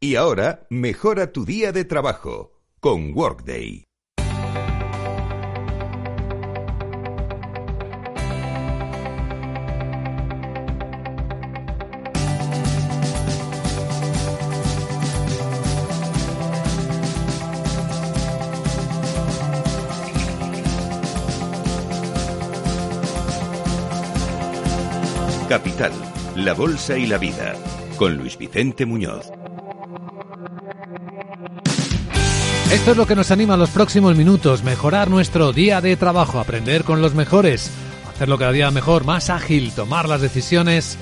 Y ahora, mejora tu día de trabajo con Workday. Capital, la Bolsa y la Vida, con Luis Vicente Muñoz. Esto es lo que nos anima los próximos minutos, mejorar nuestro día de trabajo, aprender con los mejores, hacerlo cada día mejor, más ágil, tomar las decisiones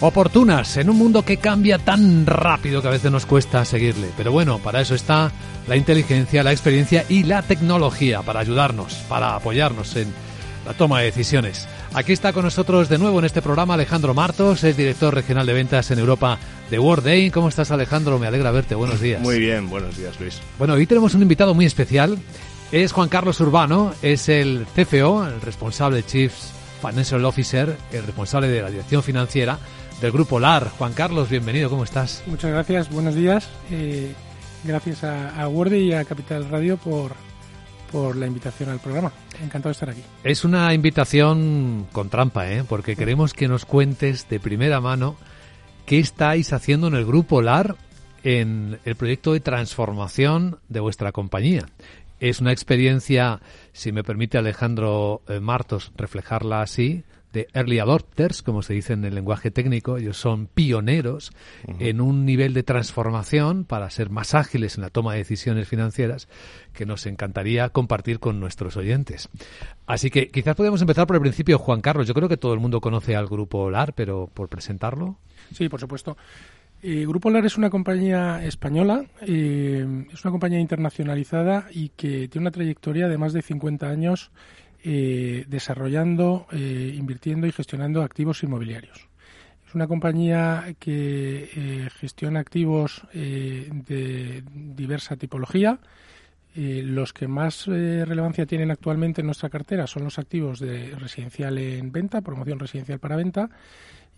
oportunas en un mundo que cambia tan rápido que a veces nos cuesta seguirle. Pero bueno, para eso está la inteligencia, la experiencia y la tecnología, para ayudarnos, para apoyarnos en la toma de decisiones. Aquí está con nosotros de nuevo en este programa Alejandro Martos, es director regional de ventas en Europa de World ¿Cómo estás, Alejandro? Me alegra verte. Buenos días. Muy bien, buenos días, Luis. Bueno, hoy tenemos un invitado muy especial. Es Juan Carlos Urbano, es el CFO, el responsable Chief Financial Officer, el responsable de la dirección financiera del Grupo LAR. Juan Carlos, bienvenido, ¿cómo estás? Muchas gracias, buenos días. Eh, gracias a, a Word y a Capital Radio por, por la invitación al programa. Encantado de estar aquí. Es una invitación con trampa, ¿eh? porque queremos que nos cuentes de primera mano ¿Qué estáis haciendo en el Grupo LAR en el proyecto de transformación de vuestra compañía? Es una experiencia, si me permite Alejandro eh, Martos reflejarla así, de early adopters, como se dice en el lenguaje técnico. Ellos son pioneros en un nivel de transformación para ser más ágiles en la toma de decisiones financieras que nos encantaría compartir con nuestros oyentes. Así que quizás podemos empezar por el principio, Juan Carlos. Yo creo que todo el mundo conoce al grupo LAR, pero por presentarlo. Sí, por supuesto. Eh, Grupo LAR es una compañía española, eh, es una compañía internacionalizada y que tiene una trayectoria de más de 50 años eh, desarrollando, invirtiendo y gestionando activos inmobiliarios. Es una compañía que gestiona activos de diversa tipología. los que más relevancia tienen actualmente en nuestra cartera son los activos de residencial en venta, promoción residencial para venta,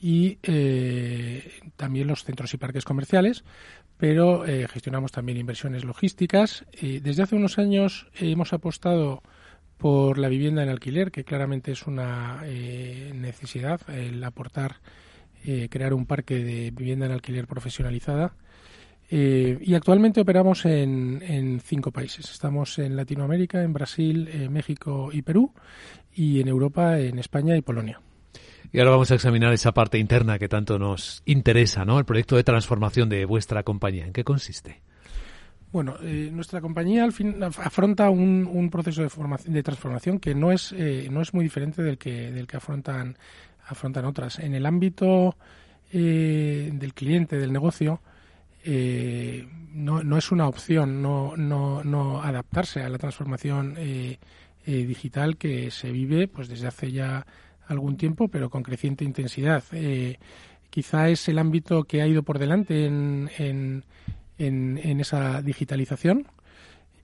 y eh, también los centros y parques comerciales, pero eh, gestionamos también inversiones logísticas. desde hace unos años hemos apostado por la vivienda en alquiler, que claramente es una eh, necesidad, el aportar, crear un parque de vivienda en alquiler profesionalizada. y actualmente operamos en, en, cinco países. Estamos en Latinoamérica, en Brasil, México y Perú, y en Europa, en España y Polonia. Y ahora vamos a examinar esa parte interna que tanto nos interesa, ¿no? El proyecto de transformación de vuestra compañía. ¿En qué consiste? Bueno, eh, nuestra compañía al fin afronta un, proceso de, formación, de transformación que no es eh, no es muy diferente del que del que afrontan afrontan otras. En el ámbito eh, del cliente, del negocio, no, no, es una opción no, no, no adaptarse a la transformación digital que se vive pues desde hace ya algún tiempo, pero con creciente intensidad. Eh, quizá es el ámbito que ha ido por delante en, en, en, esa digitalización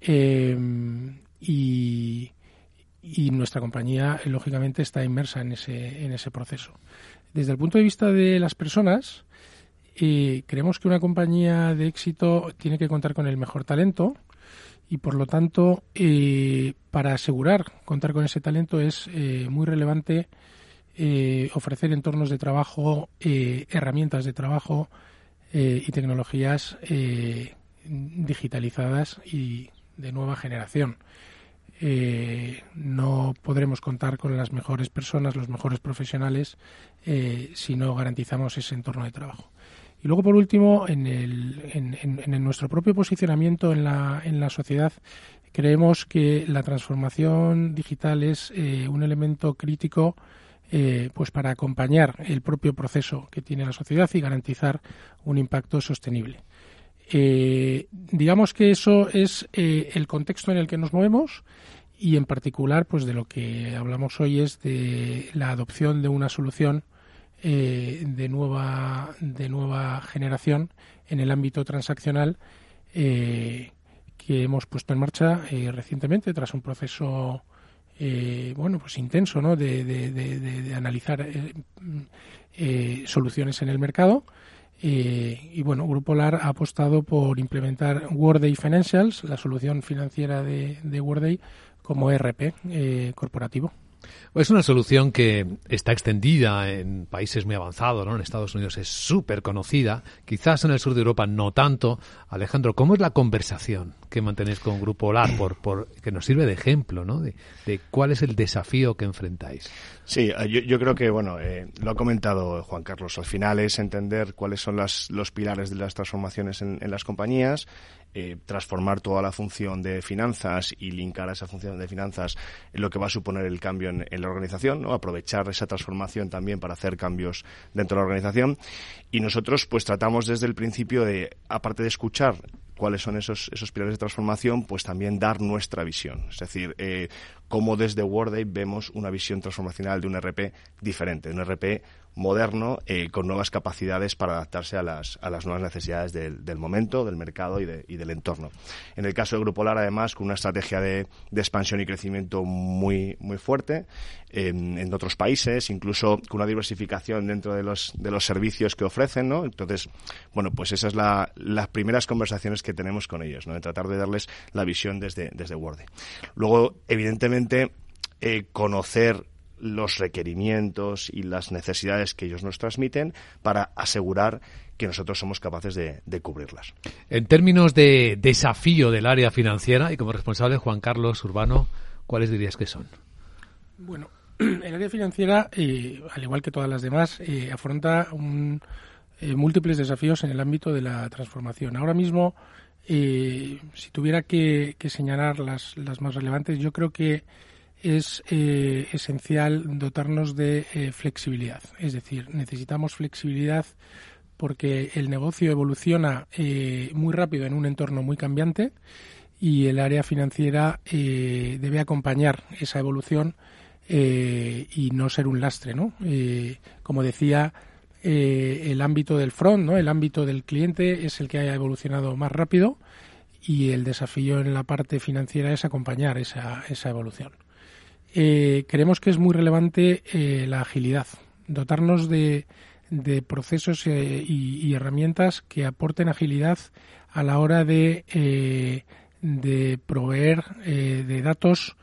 eh, y, y, nuestra compañía, lógicamente, está inmersa en ese, en ese proceso. Desde el punto de vista de las personas, eh, creemos que una compañía de éxito tiene que contar con el mejor talento y por lo tanto para asegurar contar con ese talento es muy relevante eh, ofrecer entornos de trabajo, eh, herramientas de trabajo eh, y tecnologías digitalizadas y de nueva generación. no podremos contar con las mejores personas, los mejores profesionales, si no garantizamos ese entorno de trabajo. Y luego, por último, en, el, en, en, nuestro propio posicionamiento en la, en la sociedad, creemos que la transformación digital es un elemento crítico eh, pues para acompañar el propio proceso que tiene la sociedad y garantizar un impacto sostenible. Eh, digamos que eso es eh, el contexto en el que nos movemos y en particular pues de lo que hablamos hoy es de la adopción de una solución de nueva de nueva generación en el ámbito transaccional que hemos puesto en marcha recientemente tras un proceso eh, bueno, pues intenso, ¿no? De, analizar eh, eh, soluciones en el mercado y bueno, Grupo LAR ha apostado por implementar Worday Financials, la solución financiera de, de Worday, como ERP corporativo. Es una solución que está extendida en países muy avanzados, ¿no? En Estados Unidos es súper conocida, quizás en el sur de Europa no tanto. Alejandro, ¿cómo es la conversación que mantenéis con Grupo LAR, por, por, que nos sirve de ejemplo, ¿no? De, cuál es el desafío que enfrentáis. Sí, eh, yo, creo que, bueno, eh, lo ha comentado Juan Carlos, al final es entender cuáles son las, los pilares de las transformaciones en, en las compañías, eh, transformar toda la función de finanzas y linkar a esa función de finanzas en lo que va a suponer el cambio en, la organización, ¿no? aprovechar esa transformación también para hacer cambios dentro de la organización. Y nosotros pues tratamos desde el principio de, aparte de escuchar cuáles son esos, esos pilares de transformación, pues también dar nuestra visión. Es decir, eh, cómo desde Worday vemos una visión transformacional de un RP diferente, un RP moderno eh, con nuevas capacidades para adaptarse a las, a las nuevas necesidades del, del momento, del mercado y, de, y, del entorno. En el caso de Grupo LAR, además, con una estrategia de, expansión y crecimiento muy, muy fuerte en, otros países, incluso con una diversificación dentro de los, de los servicios que ofrecen, ¿no? Entonces, bueno, pues esas son la, las primeras conversaciones que tenemos con ellos, ¿no? De tratar de darles la visión desde, desde Word. Luego, evidentemente, eh, conocer los requerimientos y las necesidades que ellos nos transmiten para asegurar que nosotros somos capaces de, cubrirlas. En términos de desafío del área financiera y como responsable Juan Carlos Urbano, ¿cuáles dirías que son? Bueno, el área financiera, eh, al igual que todas las demás, eh, afronta eh, múltiples desafíos en el ámbito de la transformación. Ahora mismo, si tuviera que, que señalar las, las más relevantes, yo creo que es eh, esencial dotarnos de eh, flexibilidad. Es decir, necesitamos flexibilidad porque el negocio evoluciona eh, muy rápido en un entorno muy cambiante y el área financiera debe acompañar esa evolución y no ser un lastre. ¿no? como decía, el ámbito del front, ¿no? el ámbito del cliente es el que haya evolucionado más rápido y el desafío en la parte financiera es acompañar esa, esa evolución eh, creemos que es muy relevante eh, la agilidad, dotarnos de, de procesos eh, y, herramientas que aporten agilidad a la hora de, eh, de proveer de datos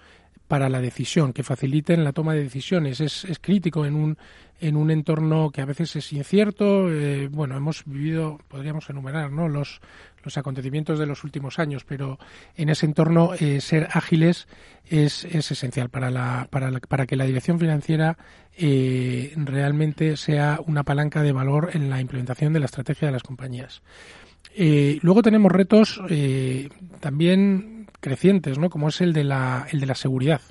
para la decisión, que faciliten la toma de decisiones. Es, es crítico en un, en un entorno que a veces es incierto. Eh, bueno, hemos vivido, podríamos enumerar, ¿no? los, los acontecimientos de los últimos años, pero en ese entorno eh, ser ágiles es, es esencial para, la, para, la, para que la dirección financiera eh, realmente sea una palanca de valor en la implementación de la estrategia de las compañías. luego tenemos retos también crecientes, ¿no? como es el de la, el de la seguridad.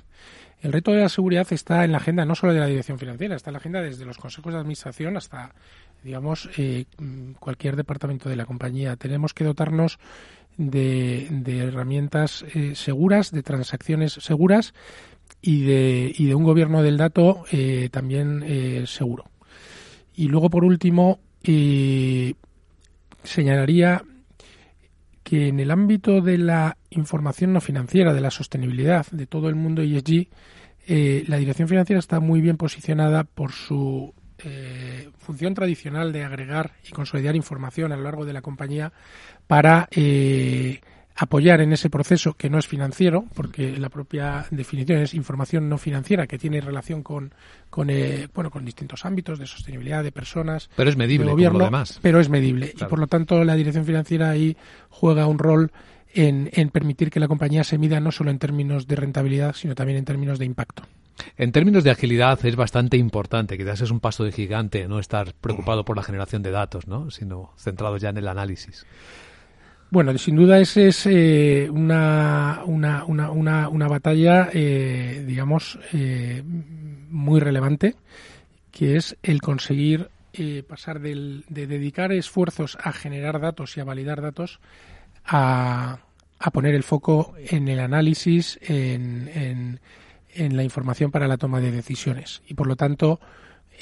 El reto de la seguridad está en la agenda no solo de la dirección financiera, está en la agenda desde los consejos de administración hasta, digamos, eh, cualquier departamento de la compañía. Tenemos que dotarnos de, de herramientas eh, seguras, de transacciones seguras y de, y de un gobierno del dato eh, también seguro. Y luego, por último, señalaría que en el ámbito de la información no financiera, de la sostenibilidad, de todo el mundo ESG, eh, la dirección financiera está muy bien posicionada por su eh, función tradicional de agregar y consolidar información a lo largo de la compañía para eh, apoyar en ese proceso que no es financiero, porque la propia definición es información no financiera que tiene relación con, con eh, bueno con distintos ámbitos de sostenibilidad de personas, pero es medible de gobierno, como lo demás. pero es medible y por lo tanto la dirección financiera ahí juega un rol en, en permitir que la compañía se mida no solo en términos de rentabilidad, sino también en términos de impacto. En términos de agilidad es bastante importante, quizás es un paso de gigante no estar preocupado por la generación de datos, ¿no? sino centrado ya en el análisis. Bueno, sin duda esa es eh, una, una, una, una, batalla, eh, digamos, eh, muy relevante, que es el conseguir pasar del, de dedicar esfuerzos a generar datos y a validar datos a, a poner el foco en el análisis, en, en, en, la información para la toma de decisiones. Y por lo tanto,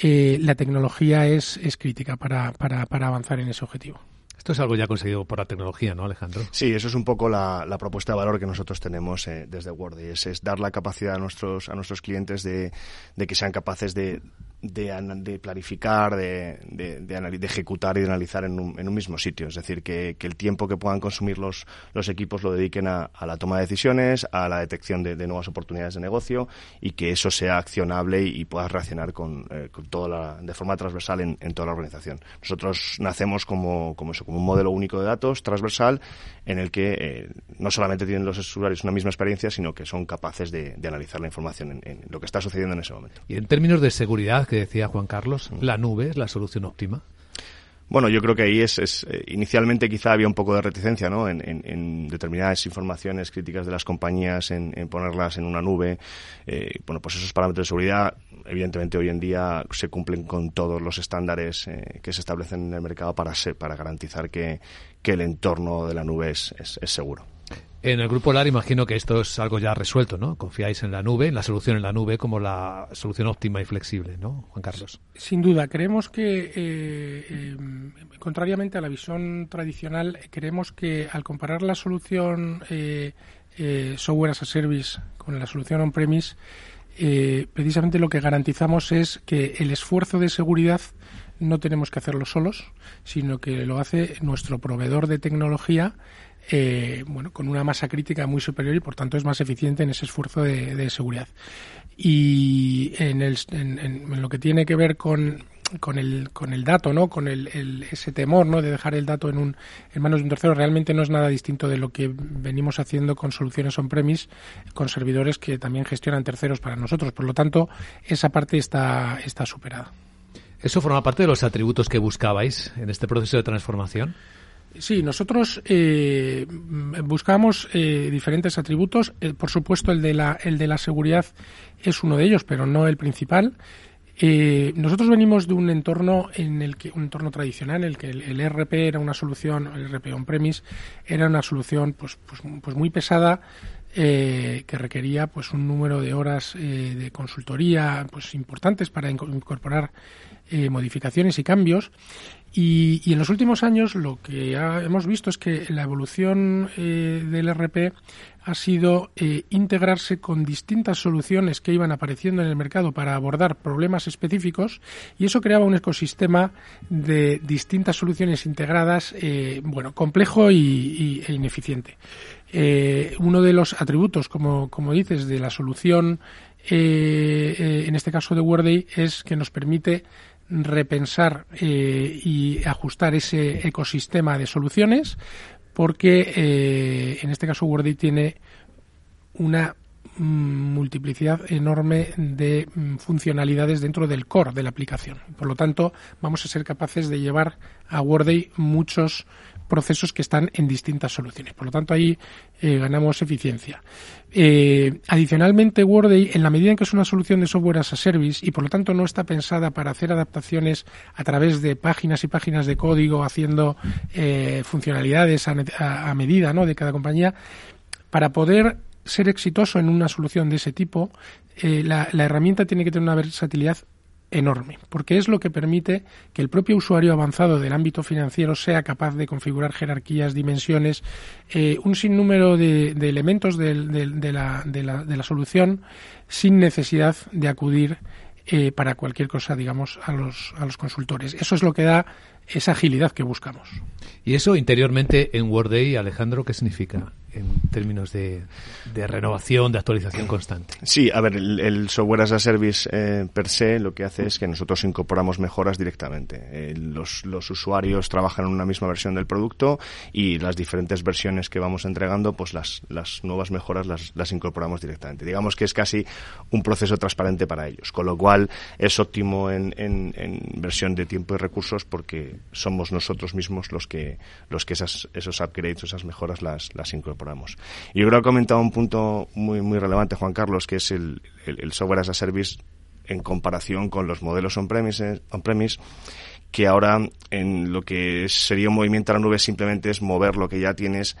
la tecnología es, es crítica para, para, para avanzar en ese objetivo. Esto es algo ya conseguido por la tecnología, ¿no, Alejandro? Sí, eso es un poco la, propuesta de valor que nosotros tenemos eh, desde Word. Es, es dar la capacidad a nuestros, a nuestros clientes de, de que sean capaces de de, planificar, de, de, ejecutar y de analizar en un, en un mismo sitio. Es decir, que, el tiempo que puedan consumir los, los equipos lo dediquen a, la toma de decisiones, a la detección de, nuevas oportunidades de negocio y que eso sea accionable y, puedas reaccionar con, eh, toda la, de forma transversal en, toda la organización. Nosotros nacemos como, como, eso, como un modelo único de datos transversal en el que eh, no solamente tienen los usuarios una misma experiencia, sino que son capaces de, analizar la información en lo que está sucediendo en ese momento. Y en términos de seguridad, que decía Juan Carlos, mm. la nube es la solución óptima. Bueno, yo creo que ahí es, es eh, inicialmente quizá había un poco de reticencia, ¿no? En, determinadas informaciones críticas de las compañías, en, ponerlas en una nube. Eh, bueno, pues esos parámetros de seguridad, evidentemente hoy en día se cumplen con todos los estándares eh, que se establecen en el mercado para para garantizar que, que el entorno de la nube es, es seguro. En el Grupo LAR imagino que esto es algo ya resuelto, ¿no? Confiáis en la nube, en la solución en la nube como la solución óptima y flexible, ¿no, Juan Carlos? Sin duda, creemos que, eh, eh, contrariamente a la visión tradicional, creemos que al comparar la solución eh, software as a service con la solución on-premise, precisamente lo que garantizamos es que el esfuerzo de seguridad no tenemos que hacerlo solos, sino que lo hace nuestro proveedor de tecnología eh, bueno, con una masa crítica muy superior y por tanto es más eficiente en ese esfuerzo de, seguridad. Y en, el, en, lo que tiene que ver con, con el, con el dato, ¿no? Con el, ese temor, ¿no? De dejar el dato en, un, en manos de un tercero, realmente no es nada distinto de lo que venimos haciendo con soluciones on-premise, con servidores que también gestionan terceros para nosotros. Por lo tanto, esa parte está, está superada. ¿Eso forma parte de los atributos que buscabais en este proceso de transformación? Sí, nosotros eh, buscamos eh, diferentes atributos. Eh, por supuesto, el de, la, el de la seguridad es uno de ellos, pero no el principal. nosotros venimos de un entorno en el que un entorno tradicional en el que el, ERP era una solución, el ERP on-premise era una solución pues, pues, pues muy pesada que requería pues un número de horas de consultoría pues importantes para incorporar modificaciones y cambios y, en los últimos años lo que hemos visto es que la evolución eh, del RP ha sido eh, integrarse con distintas soluciones que iban apareciendo en el mercado para abordar problemas específicos y eso creaba un ecosistema de distintas soluciones integradas, eh, bueno, complejo y, e ineficiente. Uno de los atributos, como, dices, de la solución, en este caso de Worday, es que nos permite repensar eh, y ajustar ese ecosistema de soluciones porque eh, en este caso Wordy tiene una mm, multiplicidad enorme de mm, funcionalidades dentro del core de la aplicación. Por lo tanto, vamos a ser capaces de llevar a Worday muchos procesos que están en distintas soluciones. Por lo tanto, ahí eh, ganamos eficiencia. Eh, adicionalmente, Worday, en la medida en que es una solución de software as a service y por lo tanto no está pensada para hacer adaptaciones a través de páginas y páginas de código haciendo eh, funcionalidades a, medida ¿no? de cada compañía, para poder ser exitoso en una solución de ese tipo, la, la herramienta tiene que tener una versatilidad enorme, porque es lo que permite que el propio usuario avanzado del ámbito financiero sea capaz de configurar jerarquías, dimensiones, eh, un sinnúmero de, elementos de, la, de, la, de, la, solución sin necesidad de acudir eh, para cualquier cosa, digamos, a los, a los consultores. Eso es lo que da esa agilidad que buscamos. ¿Y eso interiormente en WordAid, Alejandro, qué significa? en términos de, renovación, de actualización constante. Sí, a ver, el, software as a service eh, per se lo que hace es que nosotros incorporamos mejoras directamente. Eh, los, los, usuarios trabajan en una misma versión del producto y las diferentes versiones que vamos entregando, pues las, las nuevas mejoras las, las incorporamos directamente. Digamos que es casi un proceso transparente para ellos, con lo cual es óptimo en, en, en versión de tiempo y recursos porque somos nosotros mismos los que, los que esas, esos upgrades, esas mejoras las, las incorporamos. Y yo creo que ha comentado un punto muy, muy relevante, Juan Carlos, que es el, software as a service en comparación con los modelos on-premise, on -premise, que ahora en lo que sería un movimiento a la nube simplemente es mover lo que ya tienes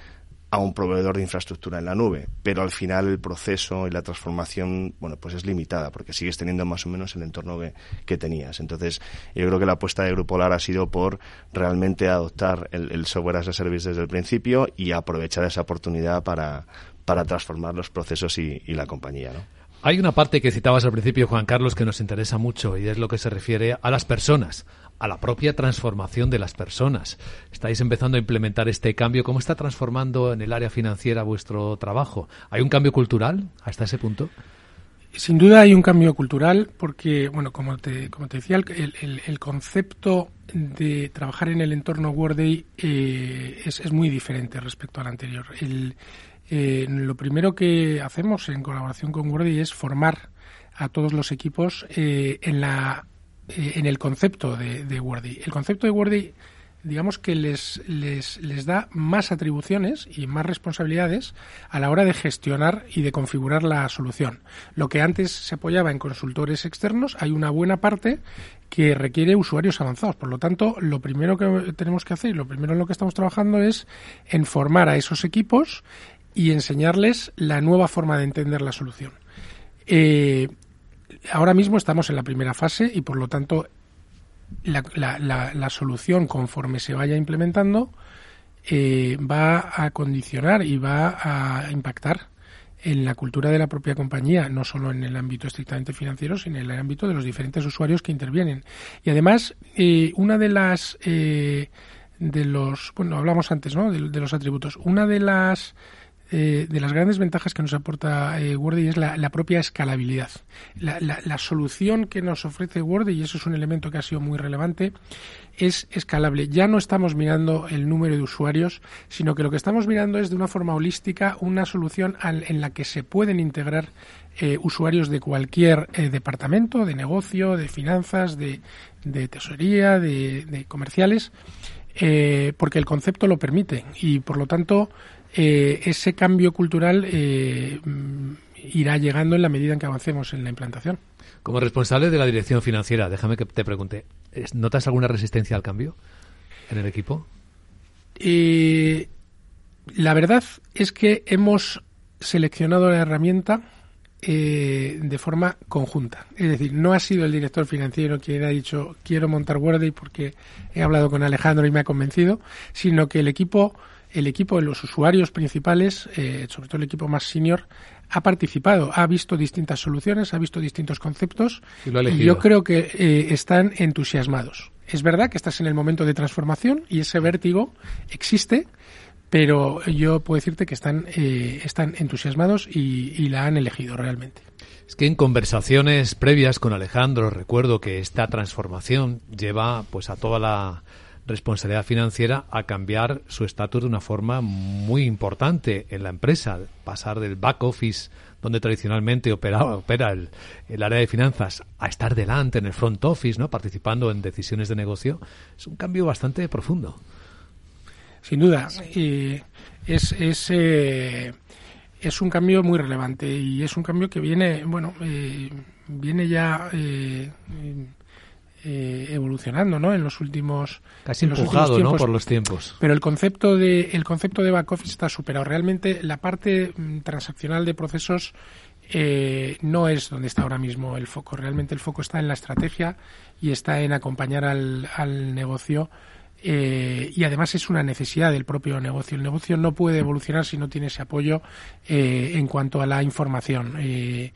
a un proveedor de infraestructura en la nube, pero al final el proceso y la transformación, bueno, pues es limitada porque sigues teniendo más o menos el entorno que, tenías. Entonces, yo creo que la apuesta de Grupo LAR ha sido por realmente adoptar el, software as a service desde el principio y aprovechar esa oportunidad para, para transformar los procesos y, la compañía, ¿no? Hay una parte que citabas al principio, Juan Carlos, que nos interesa mucho y es lo que se refiere a las personas, a la propia transformación de las personas. Estáis empezando a implementar este cambio. ¿Cómo está transformando en el área financiera vuestro trabajo? ¿Hay un cambio cultural hasta ese punto? Sin duda hay un cambio cultural porque, bueno, como te, como te decía, el, el, concepto de trabajar en el entorno Worday eh, es, es, muy diferente respecto al anterior. Eh, lo primero que hacemos en colaboración con Wordy es formar a todos los equipos eh, en, la, eh, en el concepto de, de Wordy. El concepto de Wordy digamos que les, les, les, da más atribuciones y más responsabilidades a la hora de gestionar y de configurar la solución. Lo que antes se apoyaba en consultores externos, hay una buena parte que requiere usuarios avanzados. Por lo tanto, lo primero que tenemos que hacer y lo primero en lo que estamos trabajando es en formar a esos equipos y enseñarles la nueva forma de entender la solución. Eh, ahora mismo estamos en la primera fase y por lo tanto la, solución conforme se vaya implementando eh, va a condicionar y va a impactar en la cultura de la propia compañía, no solo en el ámbito estrictamente financiero, sino en el ámbito de los diferentes usuarios que intervienen. Y además, eh, una de las de los bueno hablamos antes, ¿no? de los atributos. Una de las eh, de las grandes ventajas que nos aporta eh, es la, propia escalabilidad. La, solución que nos ofrece Wordy, y eso es un elemento que ha sido muy relevante, es escalable. Ya no estamos mirando el número de usuarios, sino que lo que estamos mirando es de una forma holística una solución en la que se pueden integrar eh, usuarios de cualquier departamento, de negocio, de finanzas, de, tesorería, de, comerciales, porque el concepto lo permite y por lo tanto eh, ese cambio cultural eh, irá llegando en la medida en que avancemos en la implantación. Como responsable de la dirección financiera, déjame que te pregunte, ¿notas alguna resistencia al cambio en el equipo? Eh, la verdad es que hemos seleccionado la herramienta de forma conjunta. Es decir, no ha sido el director financiero quien ha dicho quiero montar Worday porque he hablado con Alejandro y me ha convencido, sino que el equipo el equipo de los usuarios principales, eh, sobre todo el equipo más senior, ha participado, ha visto distintas soluciones, ha visto distintos conceptos y, yo creo que eh, están entusiasmados. Es verdad que estás en el momento de transformación y ese vértigo existe, pero yo puedo decirte que están, eh, están entusiasmados y, y la han elegido realmente. Es que en conversaciones previas con Alejandro recuerdo que esta transformación lleva pues a toda la responsabilidad financiera a cambiar su estatus de una forma muy importante en la empresa, pasar del back office donde tradicionalmente operaba, opera el, el, área de finanzas a estar delante en el front office, ¿no? participando en decisiones de negocio, es un cambio bastante profundo. Sin duda, y es, es, eh, es un cambio muy relevante y es un cambio que viene, bueno, eh, viene ya eh, eh, evolucionando ¿no? en los últimos casi empujado ¿no? por los tiempos pero el concepto de el concepto de back office está superado realmente la parte mm, transaccional de procesos eh, no es donde está ahora mismo el foco realmente el foco está en la estrategia y está en acompañar al, al negocio eh, y además es una necesidad del propio negocio. El negocio no puede evolucionar si no tiene ese apoyo en cuanto a la información. Eh,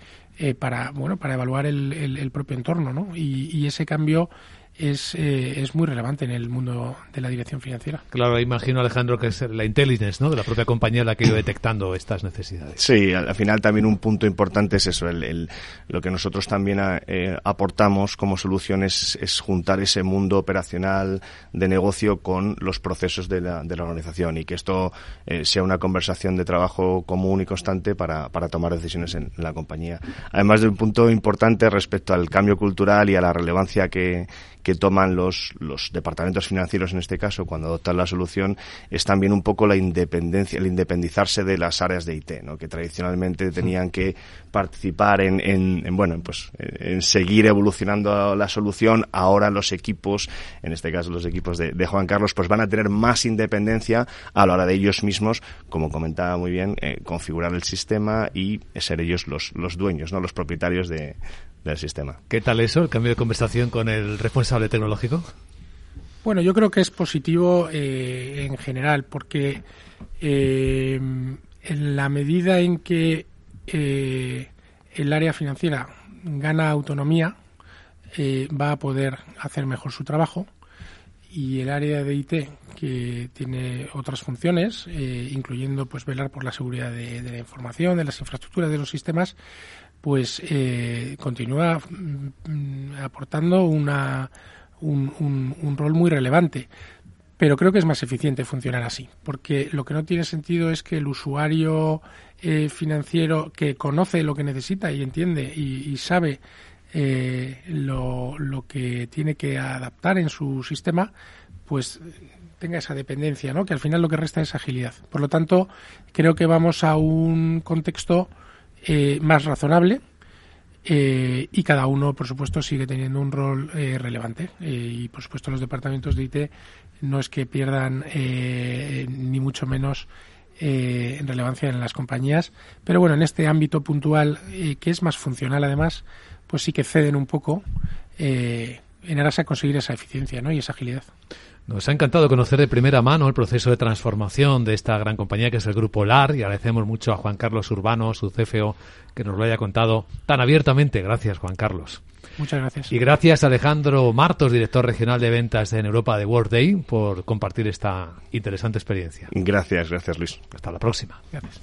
para bueno para evaluar el, el, propio entorno ¿no? y, y ese cambio es, eh, es muy relevante en el mundo de la dirección financiera. Claro, imagino, Alejandro, que es la intelligence ¿no? de la propia compañía la que ha ido detectando estas necesidades. Sí, al, final también un punto importante es eso, el, lo que nosotros también eh, aportamos como solución es, juntar ese mundo operacional de negocio con los procesos de la, de la organización y que esto eh, sea una conversación de trabajo común y constante para, para tomar decisiones en la compañía. Además de un punto importante respecto al cambio cultural y a la relevancia que que toman los, los departamentos financieros en este caso cuando adoptan la solución es también un poco la independencia, el independizarse de las áreas de IT, ¿no? que tradicionalmente tenían que participar en, en, bueno, pues en seguir evolucionando la solución. Ahora los equipos, en este caso los equipos de, de Juan Carlos, pues van a tener más independencia a la hora de ellos mismos, como comentaba muy bien, eh, configurar el sistema y ser ellos los, los dueños, no los propietarios de, del sistema. ¿Qué tal eso, el cambio de conversación con el responsable tecnológico? Bueno, yo creo que es positivo eh, en general, porque eh, en la medida en que eh, el área financiera gana autonomía, eh, va a poder hacer mejor su trabajo y el área de IT que tiene otras funciones, eh, incluyendo pues velar por la seguridad de, la información, de las infraestructuras, de los sistemas, pues eh, continúa mm, aportando una, un, un, rol muy relevante. Pero creo que es más eficiente funcionar así, porque lo que no tiene sentido es que el usuario eh, financiero que conoce lo que necesita y entiende y, sabe eh, lo, lo, que tiene que adaptar en su sistema, pues tenga esa dependencia, ¿no? que al final lo que resta es agilidad. Por lo tanto, creo que vamos a un contexto eh, más razonable, eh, y cada uno, por supuesto, sigue teniendo un rol eh, relevante. y, por supuesto, los departamentos de IT no es que pierdan ni mucho menos en relevancia en las compañías. Pero bueno, en este ámbito puntual, que es más funcional además, pues sí que ceden un poco en aras a conseguir esa eficiencia ¿no? y esa agilidad. Nos ha encantado conocer de primera mano el proceso de transformación de esta gran compañía que es el Grupo LAR y agradecemos mucho a Juan Carlos Urbano, su CFO, que nos lo haya contado tan abiertamente. Gracias, Juan Carlos. Muchas gracias. Y gracias a Alejandro Martos, director regional de ventas en Europa de World por compartir esta interesante experiencia. Gracias, gracias Luis. Hasta la próxima. Gracias.